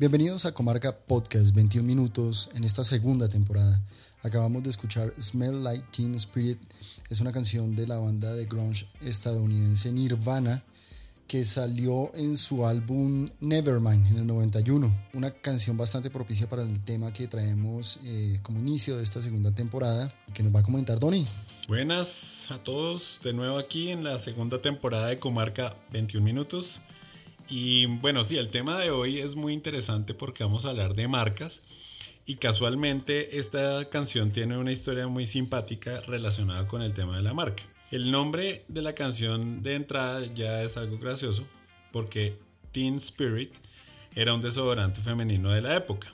Bienvenidos a Comarca Podcast 21 minutos en esta segunda temporada. Acabamos de escuchar Smell Like Teen Spirit, es una canción de la banda de grunge estadounidense Nirvana que salió en su álbum Nevermind en el 91. Una canción bastante propicia para el tema que traemos eh, como inicio de esta segunda temporada que nos va a comentar Donny. Buenas a todos, de nuevo aquí en la segunda temporada de Comarca 21 minutos. Y bueno, sí, el tema de hoy es muy interesante porque vamos a hablar de marcas. Y casualmente esta canción tiene una historia muy simpática relacionada con el tema de la marca. El nombre de la canción de entrada ya es algo gracioso porque Teen Spirit era un desodorante femenino de la época.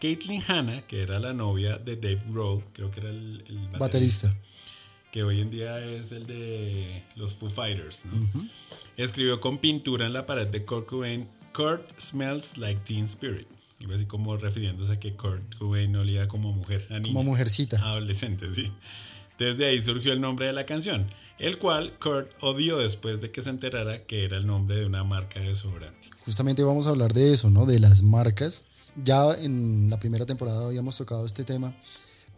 Caitlyn Hanna, que era la novia de Dave Grohl, creo que era el, baterista, que hoy en día es el de los Foo Fighters, escribió con pintura en la pared de Kurt Cobain, Kurt smells like Teen Spirit. Algo así como refiriéndose a que Kurt Cobain olía como mujer, Como mujercita. Adolescente, sí. Desde ahí surgió el nombre de la canción, el cual Kurt odió después de que se enterara que era el nombre de una marca de desodorante. Justamente vamos a hablar de eso, ¿no? De las marcas. Ya en la primera temporada habíamos tocado este tema,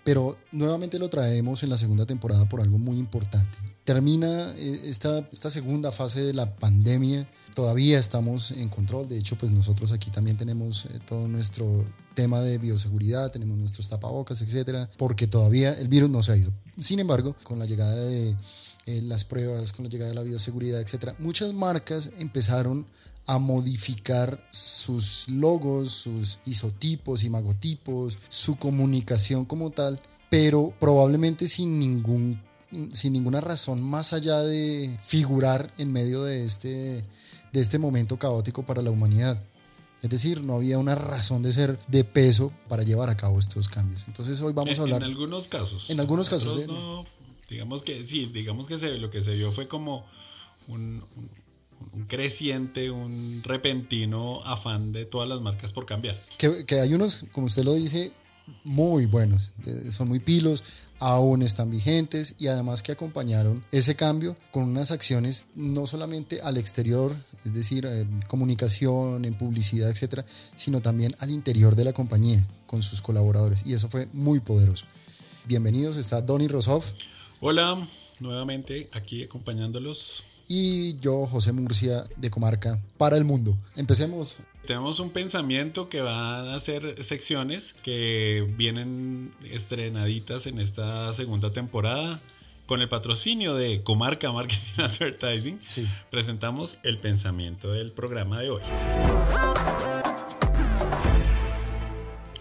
pero nuevamente lo traemos en la segunda temporada por algo muy importante. Termina eh, esta, esta segunda fase de la pandemia, todavía estamos en control, de hecho pues nosotros aquí también tenemos eh, todo nuestro tema de bioseguridad, tenemos nuestros tapabocas, etcétera, porque todavía el virus no se ha ido. Sin embargo, con la llegada de eh, las pruebas, con la llegada de la bioseguridad, etcétera, muchas marcas empezaron a modificar sus logos, sus isotipos, imagotipos, su comunicación como tal, pero probablemente sin ningún sin ninguna razón más allá de figurar en medio de este, de este momento caótico para la humanidad. Es decir, no había una razón de ser de peso para llevar a cabo estos cambios. Entonces hoy vamos a hablar... En algunos casos. En algunos casos. digamos que sí, digamos que se, lo que se vio fue como un, creciente, un repentino afán de todas las marcas por cambiar. Que, que hay unos, como usted lo dice, muy buenos, son muy pilos, aún están vigentes y además que acompañaron ese cambio con unas acciones no solamente al exterior, es decir, en comunicación, en publicidad, etcétera, sino también al interior de la compañía con sus colaboradores y eso fue muy poderoso. Bienvenidos, está Donny Rosoff. Hola, nuevamente aquí acompañándolos. Y yo, José Murcia, de Comarca, para el mundo. Empecemos. Tenemos un pensamiento que van a ser secciones que vienen estrenaditas en esta segunda temporada. Con el patrocinio de Comarca Marketing Advertising, presentamos el pensamiento del programa de hoy.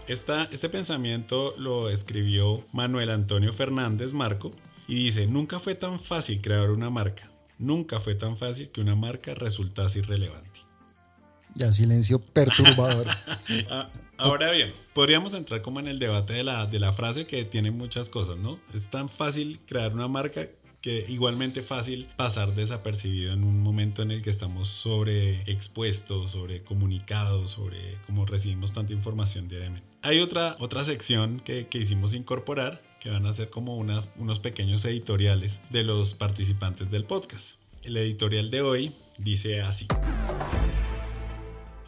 este pensamiento lo escribió Manuel Antonio Fernández Marco y dice, nunca fue tan fácil crear una marca, nunca fue tan fácil que una marca resultase irrelevante. Ya, silencio perturbador. Ah, ahora bien, podríamos entrar como en el debate de la, de la frase que tiene muchas cosas, ¿no? Es tan fácil crear una marca que igualmente fácil pasar desapercibido en un momento en el que estamos sobre expuestos, sobre comunicados, sobre cómo recibimos tanta información diariamente. Hay otra, otra sección que, que hicimos incorporar que van a ser como unas, unos pequeños editoriales de los participantes del podcast. El editorial de hoy dice así.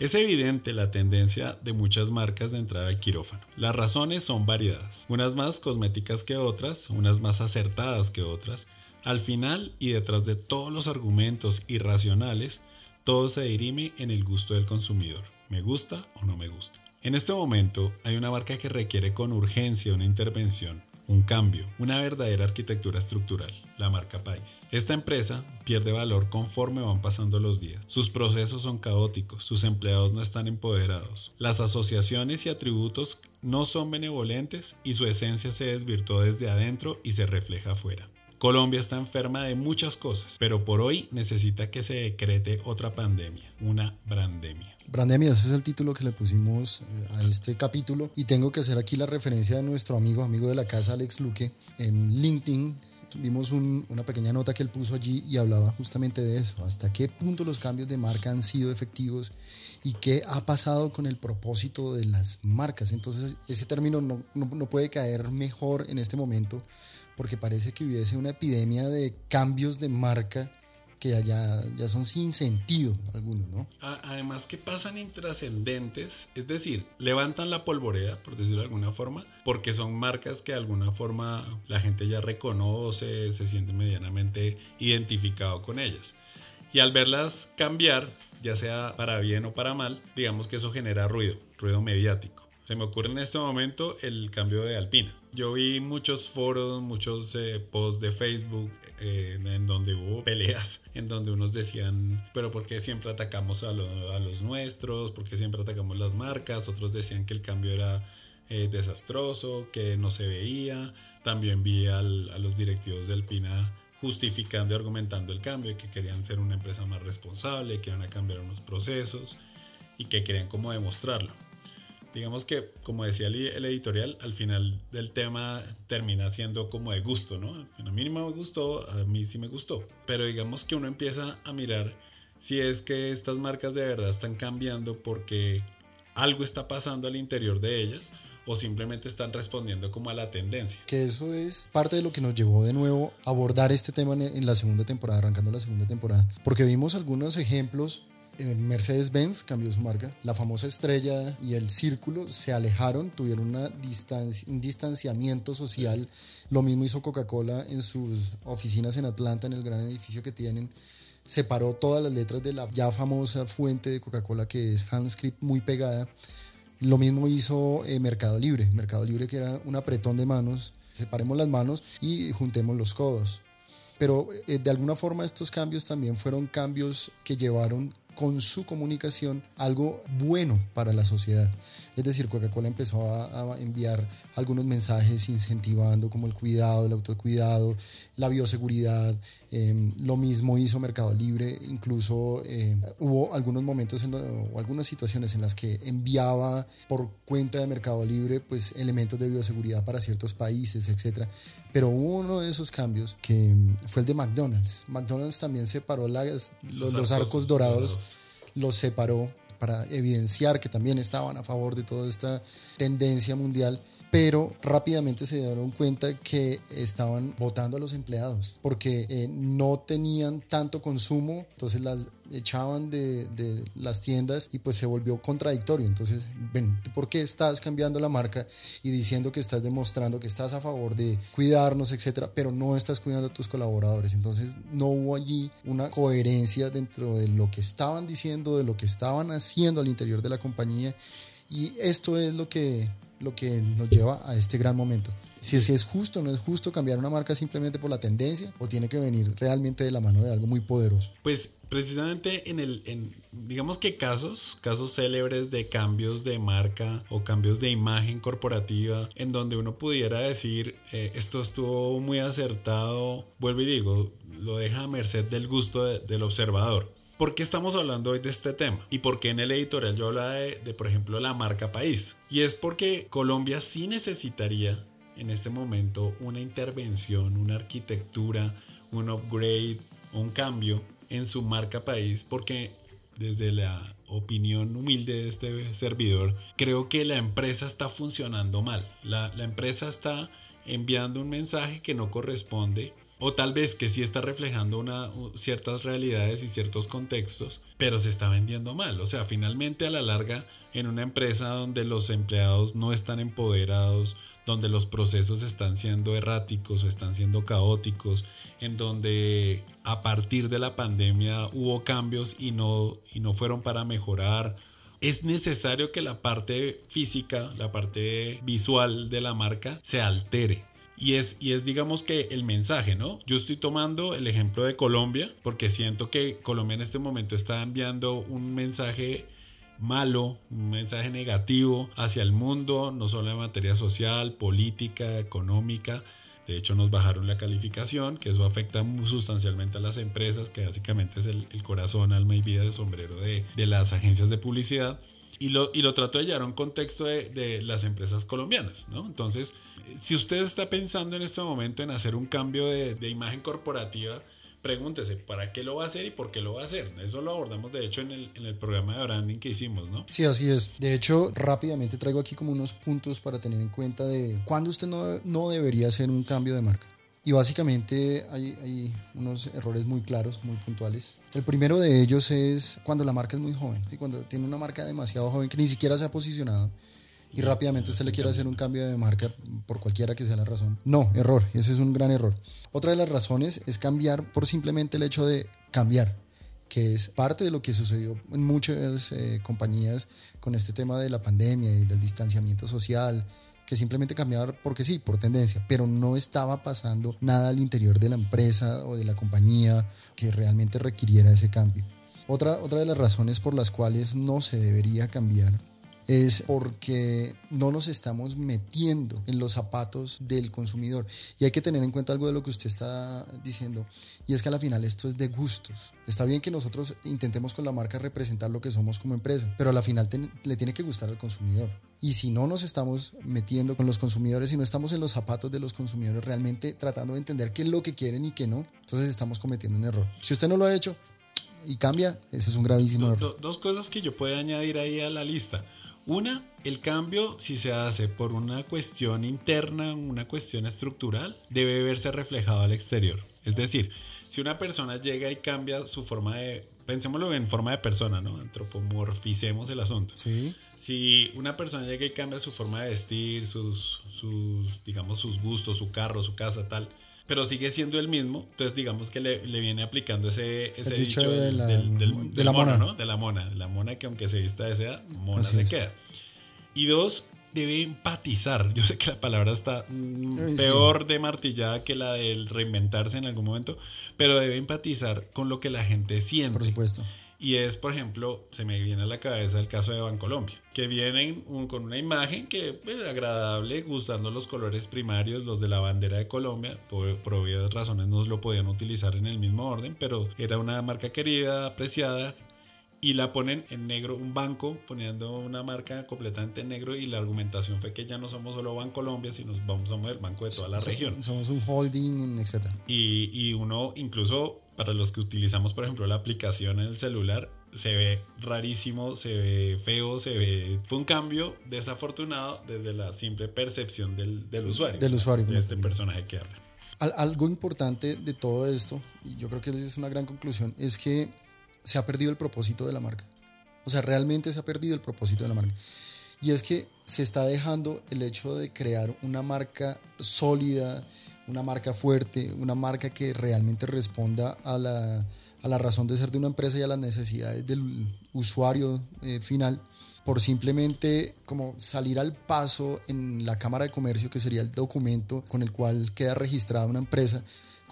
Es evidente la tendencia de muchas marcas de entrar al quirófano. Las razones son variadas, unas más cosméticas que otras, unas más acertadas que otras. Al final y detrás de todos los argumentos irracionales, todo se dirime en el gusto del consumidor. ¿Me gusta o no me gusta? En este momento hay una marca que requiere con urgencia una intervención un cambio, una verdadera arquitectura estructural, la marca país. Esta empresa pierde valor conforme van pasando los días. Sus procesos son caóticos, sus empleados no están empoderados, las asociaciones y atributos no son benevolentes y su esencia se desvirtuó desde adentro y se refleja afuera. Colombia está enferma de muchas cosas, pero por hoy necesita que se decrete otra pandemia, una brandemia. Brandemia, ese es el título que le pusimos eh, a este capítulo. Y tengo que hacer aquí la referencia de nuestro amigo, amigo de la casa, Alex Luque, en LinkedIn. Vimos una pequeña nota que él puso allí y hablaba justamente de eso, hasta qué punto los cambios de marca han sido efectivos y qué ha pasado con el propósito de las marcas. Entonces ese término no, no puede caer mejor en este momento porque parece que hubiese una epidemia de cambios de marca que ya, ya son sin sentido algunos, ¿no? Además que pasan intrascendentes, es decir, levantan la polvorea, por decirlo de alguna forma, porque son marcas que de alguna forma la gente ya reconoce, se siente medianamente identificado con ellas. Y al verlas cambiar, ya sea para bien o para mal, digamos que eso genera ruido, ruido mediático. Se me ocurre en este momento el cambio de Alpina. Yo vi muchos foros, muchos eh, posts de Facebook eh, en donde hubo peleas, en donde unos decían, pero ¿por qué siempre atacamos a, los nuestros? ¿Por qué siempre atacamos las marcas? Otros decían que el cambio era eh, desastroso, que no se veía. También vi a los directivos de Alpina justificando y argumentando el cambio, que querían ser una empresa más responsable, que iban a cambiar unos procesos y que querían como demostrarlo digamos que, como decía el, editorial, al final del tema termina siendo como de gusto, ¿no? A mí no me gustó, a mí sí me gustó. Pero digamos que uno empieza a mirar si es que estas marcas de verdad están cambiando porque algo está pasando al interior de ellas o simplemente están respondiendo como a la tendencia. Que eso es parte de lo que nos llevó de nuevo a abordar este tema en la segunda temporada, arrancando la segunda temporada, porque vimos algunos ejemplos Mercedes-Benz cambió su marca. La famosa estrella y el círculo se alejaron, tuvieron una un distanciamiento social. Lo mismo hizo Coca-Cola en sus oficinas en Atlanta, en el gran edificio que tienen. Separó todas las letras de la ya famosa fuente de Coca-Cola que es Handscript muy pegada. Lo mismo hizo eh, Mercado Libre. Mercado Libre que era un apretón de manos. Separemos las manos y juntemos los codos pero eh, de alguna forma estos cambios también fueron cambios que llevaron con su comunicación algo bueno para la sociedad. Es decir, Coca-Cola empezó a, enviar algunos mensajes incentivando como el cuidado, el autocuidado, la bioseguridad. Em, lo mismo hizo Mercado Libre, incluso em, hubo algunos momentos o algunas situaciones en las que enviaba por cuenta de Mercado Libre pues elementos de bioseguridad para ciertos países, etc. Pero hubo uno de esos cambios que em, fue el de McDonald's. McDonald's también separó las, los, arcos, dorados los separó para evidenciar que también estaban a favor de toda esta tendencia mundial pero rápidamente se dieron cuenta que estaban votando a los empleados porque eh, no tenían tanto consumo, entonces las echaban de, de, las tiendas y pues se volvió contradictorio. Entonces, ven, ¿por qué estás cambiando la marca y diciendo que estás demostrando que estás a favor de cuidarnos, etcétera, pero no estás cuidando a tus colaboradores? Entonces, no hubo allí una coherencia dentro de lo que estaban diciendo, de lo que estaban haciendo al interior de la compañía. Y esto es lo que lo que nos lleva a este gran momento. Si, es justo o no es justo cambiar una marca simplemente por la tendencia o tiene que venir realmente de la mano de algo muy poderoso. Pues precisamente en el, digamos que casos, casos célebres de cambios de marca o cambios de imagen corporativa, en donde uno pudiera decir, eh, esto estuvo muy acertado, vuelvo y digo, lo deja a merced del gusto del observador. ¿Por qué estamos hablando hoy de este tema? ¿Y por qué en el editorial yo hablaba de, de, por ejemplo, la marca país? Y es porque Colombia sí necesitaría en este momento una intervención, una arquitectura, un upgrade, un cambio en su marca país, porque desde la opinión humilde de este servidor, creo que la empresa está funcionando mal. La, la empresa está enviando un mensaje que no corresponde o tal vez que sí está reflejando ciertas realidades y ciertos contextos, pero se está vendiendo mal. O sea, finalmente a la larga, en una empresa donde los empleados no están empoderados, donde los procesos están siendo erráticos o están siendo caóticos, en donde a partir de la pandemia hubo cambios y no, y no fueron para mejorar, es necesario que la parte física, la parte visual de la marca se altere y es, y es digamos que el mensaje, ¿no? Yo estoy tomando el ejemplo de Colombia porque siento que Colombia en este momento está enviando un mensaje malo, un mensaje negativo hacia el mundo, no solo en materia social, política, económica. De hecho, nos bajaron la calificación, que eso afecta muy sustancialmente a las empresas, que básicamente es el, corazón, alma y vida de sombrero de, de, las agencias de publicidad. Y lo, y lo trato de llevar a un contexto de, de las empresas colombianas, ¿no? Entonces, si usted está pensando en este momento en hacer un cambio de, imagen corporativa, pregúntese para qué lo va a hacer y por qué lo va a hacer. Eso lo abordamos de hecho en el, en el programa de branding que hicimos, ¿no? Sí, así es. De hecho, rápidamente traigo aquí como unos puntos para tener en cuenta de cuándo usted no, no debería hacer un cambio de marca. Y básicamente hay, hay, unos errores muy claros, muy puntuales. El primero de ellos es cuando la marca es muy joven y cuando tiene una marca demasiado joven que ni siquiera se ha posicionado y rápidamente usted le quiere hacer un cambio de marca por cualquiera que sea la razón. No, error, ese es un gran error. Otra de las razones es cambiar por simplemente el hecho de cambiar que es parte de lo que sucedió en muchas eh, compañías con este tema de la pandemia y del distanciamiento social, que simplemente cambiaban porque sí, por tendencia, pero no estaba pasando nada al interior de la empresa o de la compañía que realmente requiriera ese cambio. Otra, otra de las razones por las cuales no se debería cambiar es porque no nos estamos metiendo en los zapatos del consumidor. Y hay que tener en cuenta algo de lo que usted está diciendo, y es que al final esto es de gustos. Está bien que nosotros intentemos con la marca representar lo que somos como empresa, pero al final le tiene que gustar al consumidor. Y si no nos estamos metiendo con los consumidores y no estamos en los zapatos de los consumidores realmente tratando de entender qué es lo que quieren y qué no, entonces estamos cometiendo un error. Si usted no lo ha hecho y cambia, ese es un gravísimo error. dos cosas que yo puedo añadir ahí a la lista. Una, el cambio, si se hace por una cuestión interna, una cuestión estructural, debe verse reflejado al exterior. Es decir, si una persona llega y cambia su forma de, pensémoslo en forma de persona, ¿no? Antropomorficemos el asunto. Sí. Si una persona llega y cambia su forma de vestir, sus, sus digamos, sus gustos, su carro, su casa, tal, pero sigue siendo el mismo, entonces digamos que le, viene aplicando ese, ese dicho, de la, del, de la mona, ¿no? De la mona, la mona que aunque se vista de seda, mona se queda. Y dos, debe empatizar. Yo sé que la palabra está mm, peor de martillada que la del reinventarse en algún momento, pero debe empatizar con lo que la gente siente. Por supuesto. Y es, por ejemplo, se me viene a la cabeza el caso de Bancolombia, que vienen con una imagen que es pues, agradable, gustando los colores primarios, los de la bandera de Colombia. Por, por obvias razones no lo podían utilizar en el mismo orden, pero era una marca querida, apreciada, y la ponen en negro, un banco poniendo una marca completamente en negro y la argumentación fue que ya no somos solo Bancolombia, sino vamos, somos el banco de toda la región. Somos un holding, etc. Y, y uno incluso para los que utilizamos, por ejemplo, la aplicación en el celular, se ve rarísimo, se ve feo, se ve... Fue un cambio desafortunado desde la simple percepción del, del usuario. Del usuario. De este personaje que habla. algo importante de todo esto, y yo creo que es una gran conclusión, es que se ha perdido el propósito de la marca. O sea, realmente se ha perdido el propósito de la marca. Y es que se está dejando el hecho de crear una marca sólida, una marca fuerte, una marca que realmente responda a la, a la razón de ser de una empresa y a las necesidades del usuario eh, final por simplemente como salir al paso en la Cámara de Comercio, que sería el documento con el cual queda registrada una empresa,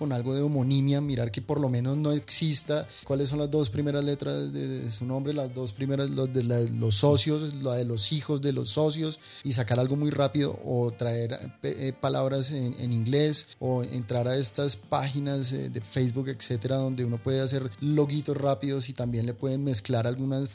con algo de homonimia, mirar que por lo menos no exista. Cuáles son las dos primeras letras de, su nombre, las dos primeras, los de los socios, la de los hijos de los socios, y sacar algo muy rápido o traer eh, eh, palabras en, inglés o entrar a estas páginas eh, de Facebook, etcétera, donde uno puede hacer loguitos rápidos y también le pueden mezclar algunas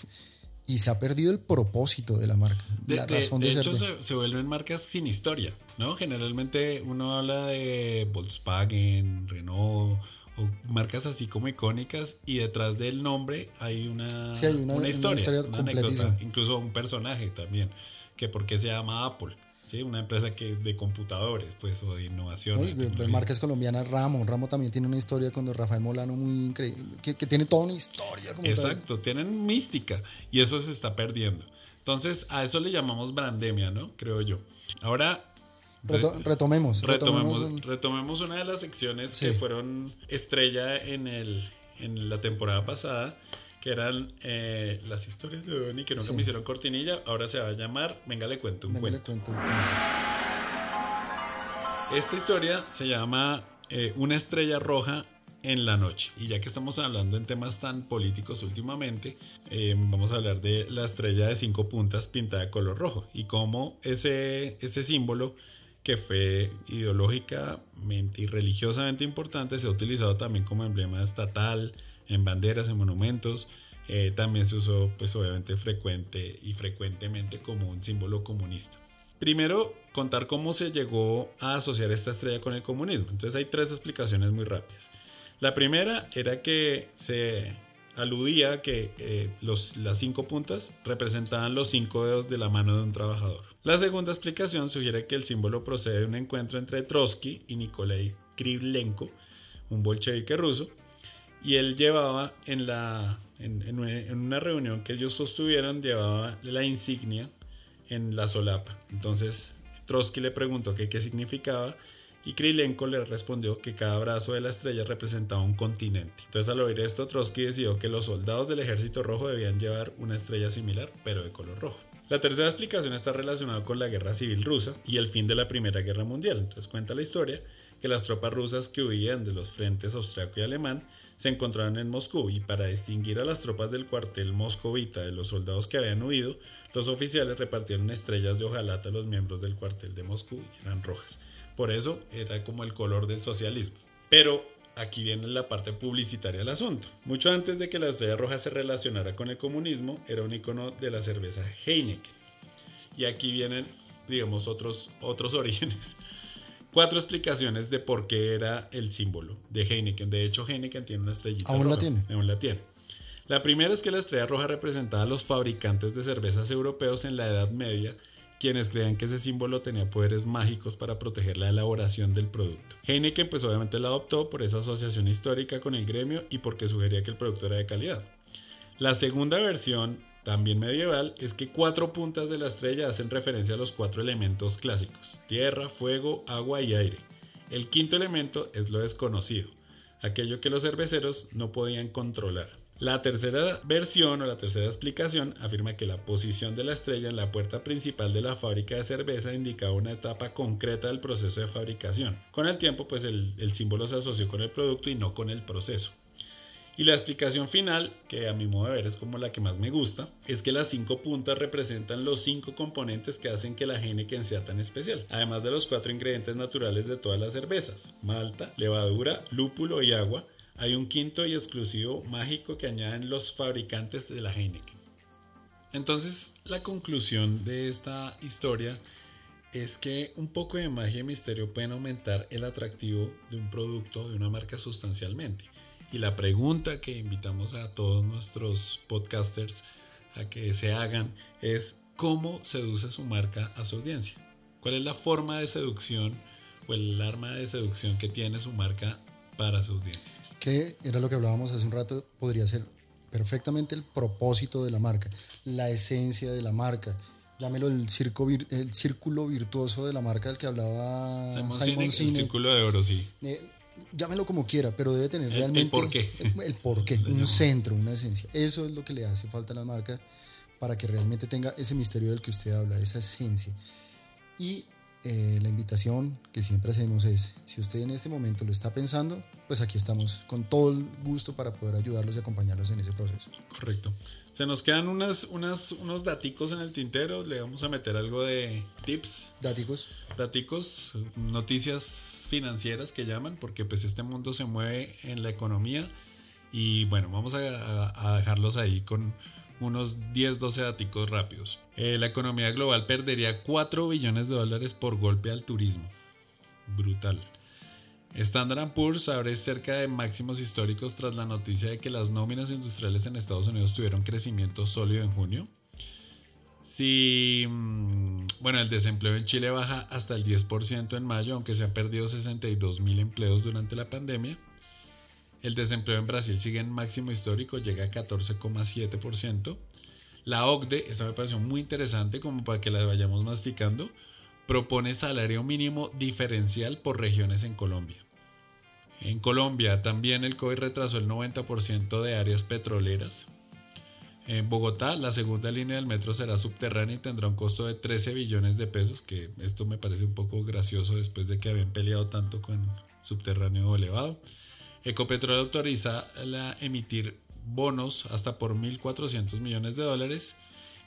y se ha perdido el propósito de la marca. De, la razón de, hecho, se, vuelven marcas sin historia, ¿no? Generalmente uno habla de Volkswagen, Renault o marcas así como icónicas y detrás del nombre hay una, una, historia, una anécdota, incluso un personaje también, que por qué se llama Apple. Sí, una empresa que de computadores, pues, o de innovación. de marcas colombianas, Ramo. Ramo también tiene una historia con Rafael Molano muy increíble, que, tiene toda una historia. Exacto, tienen mística y eso se está perdiendo. Entonces, a eso le llamamos brandemia, ¿no? Creo yo. Ahora... retomemos, retomemos, retomemos. una de las secciones que fueron estrella en, el, en la temporada pasada que eran eh, las historias de Donnie que nunca me hicieron cortinilla. Ahora se va a llamar Venga, le cuento un Venga, cuento. Le cuento Esta historia se llama eh, Una estrella roja en la noche. Y ya que estamos hablando en temas tan políticos últimamente, eh, vamos a hablar de la estrella de cinco puntas pintada de color rojo y cómo ese, ese símbolo que fue ideológicamente y religiosamente importante se ha utilizado también como emblema estatal, en banderas, en monumentos. Eh, también se usó, pues obviamente, frecuente y frecuentemente como un símbolo comunista. Primero, contar cómo se llegó a asociar esta estrella con el comunismo. Entonces hay tres explicaciones muy rápidas. La primera era que se aludía que eh, los, las cinco puntas representaban los cinco dedos de la mano de un trabajador. La segunda explicación sugiere que el símbolo procede de un encuentro entre Trotsky y Nikolai Krivlenko, un bolchevique ruso, y él llevaba en, la, en, una reunión que ellos sostuvieron, llevaba la insignia en la solapa. Entonces Trotsky le preguntó qué significaba y Krilenko le respondió que cada brazo de la estrella representaba un continente. Entonces al oír esto, Trotsky decidió que los soldados del ejército rojo debían llevar una estrella similar, pero de color rojo. La tercera explicación está relacionada con la guerra civil rusa y el fin de la Primera Guerra Mundial. Entonces cuenta la historia que las tropas rusas que huían de los frentes austriaco y alemán se encontraban en Moscú y para distinguir a las tropas del cuartel moscovita de los soldados que habían huido, los oficiales repartieron estrellas de hojalata a los miembros del cuartel de Moscú y eran rojas. Por eso era como el color del socialismo. Pero aquí viene la parte publicitaria del asunto. Mucho antes de que la estrella roja se relacionara con el comunismo, era un icono de la cerveza Heineken. Y aquí vienen, digamos, otros, otros orígenes. Cuatro explicaciones de por qué era el símbolo de Heineken. De hecho, Heineken tiene una estrellita ¿Aún la tiene? Aún la tiene. La primera es que la estrella roja representaba a los fabricantes de cervezas europeos en la Edad Media quienes creían que ese símbolo tenía poderes mágicos para proteger la elaboración del producto. Heineken pues obviamente la adoptó por esa asociación histórica con el gremio y porque sugería que el producto era de calidad. La segunda versión, también medieval, es que cuatro puntas de la estrella hacen referencia a los cuatro elementos clásicos, tierra, fuego, agua y aire. El quinto elemento es lo desconocido, aquello que los cerveceros no podían controlar. La tercera versión o la tercera explicación afirma que la posición de la estrella en la puerta principal de la fábrica de cerveza indicaba una etapa concreta del proceso de fabricación. Con el tiempo, pues el, símbolo se asoció con el producto y no con el proceso. Y la explicación final, que a mi modo de ver es como la que más me gusta, es que las cinco puntas representan los cinco componentes que hacen que la Heineken sea tan especial, además de los cuatro ingredientes naturales de todas las cervezas, malta, levadura, lúpulo y agua, hay un quinto y exclusivo mágico que añaden los fabricantes de la Heineken. Entonces, la conclusión de esta historia es que un poco de magia y misterio pueden aumentar el atractivo de un producto, de una marca sustancialmente. Y la pregunta que invitamos a todos nuestros podcasters a que se hagan es cómo seduce su marca a su audiencia. ¿Cuál es la forma de seducción o el arma de seducción que tiene su marca para su audiencia? Que era lo que hablábamos hace un rato, podría ser perfectamente el propósito de la marca, la esencia de la marca. Llámelo el, circo, el círculo virtuoso de la marca del que hablaba Simon, El círculo de oro, sí. Eh, llámelo como quiera, pero debe tener realmente... El porqué. El, porqué, un centro, una esencia. Eso es lo que le hace falta a la marca para que realmente tenga ese misterio del que usted habla, esa esencia. Y eh, la invitación que siempre hacemos es, si usted en este momento lo está pensando, pues aquí estamos con todo el gusto para poder ayudarlos y acompañarlos en ese proceso. Correcto. Se nos quedan unas, unas, unos daticos en el tintero, le vamos a meter algo de tips. Daticos. Daticos, noticias financieras que llaman, porque pues este mundo se mueve en la economía y bueno, vamos a dejarlos ahí con unos 10-12 datos rápidos. Eh, la economía global perdería 4 billones de dólares por golpe al turismo. Brutal. Standard Poor's abre cerca de máximos históricos tras la noticia de que las nóminas industriales en Estados Unidos tuvieron crecimiento sólido en junio. Si, mm, bueno, el desempleo en Chile baja hasta el 10% en mayo, aunque se han perdido 62 mil empleos durante la pandemia. El desempleo en Brasil sigue en máximo histórico, llega a 14,7%. La OCDE, esta me pareció muy interesante como para que la vayamos masticando, propone salario mínimo diferencial por regiones en Colombia. En Colombia también el COVID retrasó el 90% de áreas petroleras. En Bogotá, la segunda línea del metro será subterránea y tendrá un costo de 13 billones de pesos, que esto me parece un poco gracioso después de que habían peleado tanto con subterráneo elevado. Ecopetrol autoriza la emitir bonos hasta por 1.400 millones de dólares.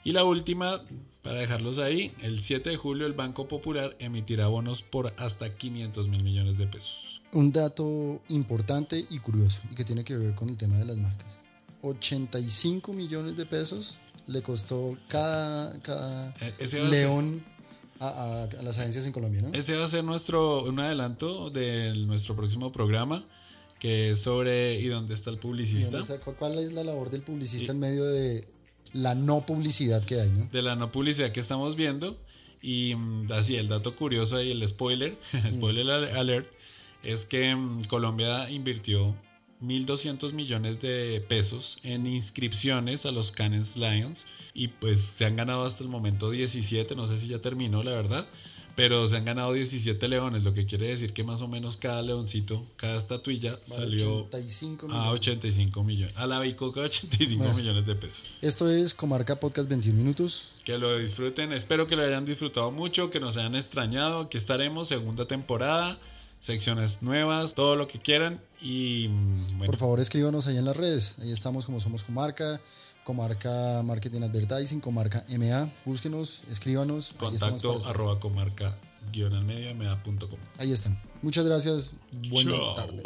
Y la última, para dejarlos ahí, el 7 de julio el Banco Popular emitirá bonos por hasta 500 mil millones de pesos. Un dato importante y curioso y que tiene que ver con el tema de las marcas. 85 millones de pesos le costó cada, cada eh, león a, las agencias en Colombia, ¿no? Ese va a ser nuestro, un adelanto de nuestro próximo programa que es sobre ¿y dónde está el publicista? ¿Cuál es la labor del publicista en medio de la no publicidad que hay? ¿no? De la no publicidad que estamos viendo. Y mm, así, el dato curioso ahí, el spoiler, spoiler alert, es que mm, Colombia invirtió 1.200 millones de pesos en inscripciones a los Cannes Lions y pues se han ganado hasta el momento 17, no sé si ya terminó la verdad, pero se han ganado 17 leones, lo que quiere decir que más o menos cada leoncito, cada estatuilla salió 85 a 85 millones, a la bicoca 85 Bueno. millones de pesos. Esto es Comarca Podcast 21 minutos. Que lo disfruten, espero que lo hayan disfrutado mucho, que nos hayan extrañado, aquí estaremos, segunda temporada, secciones nuevas, todo lo que quieran y mm, bueno, Por favor, escríbanos ahí en las redes. Ahí estamos como Somos Comarca, Comarca Marketing Advertising, Comarca MA. Búsquenos, escríbanos. Contacto arroba comarca guion al medio ma.com. Ahí están. Muchas gracias. Buena Chao. tarde.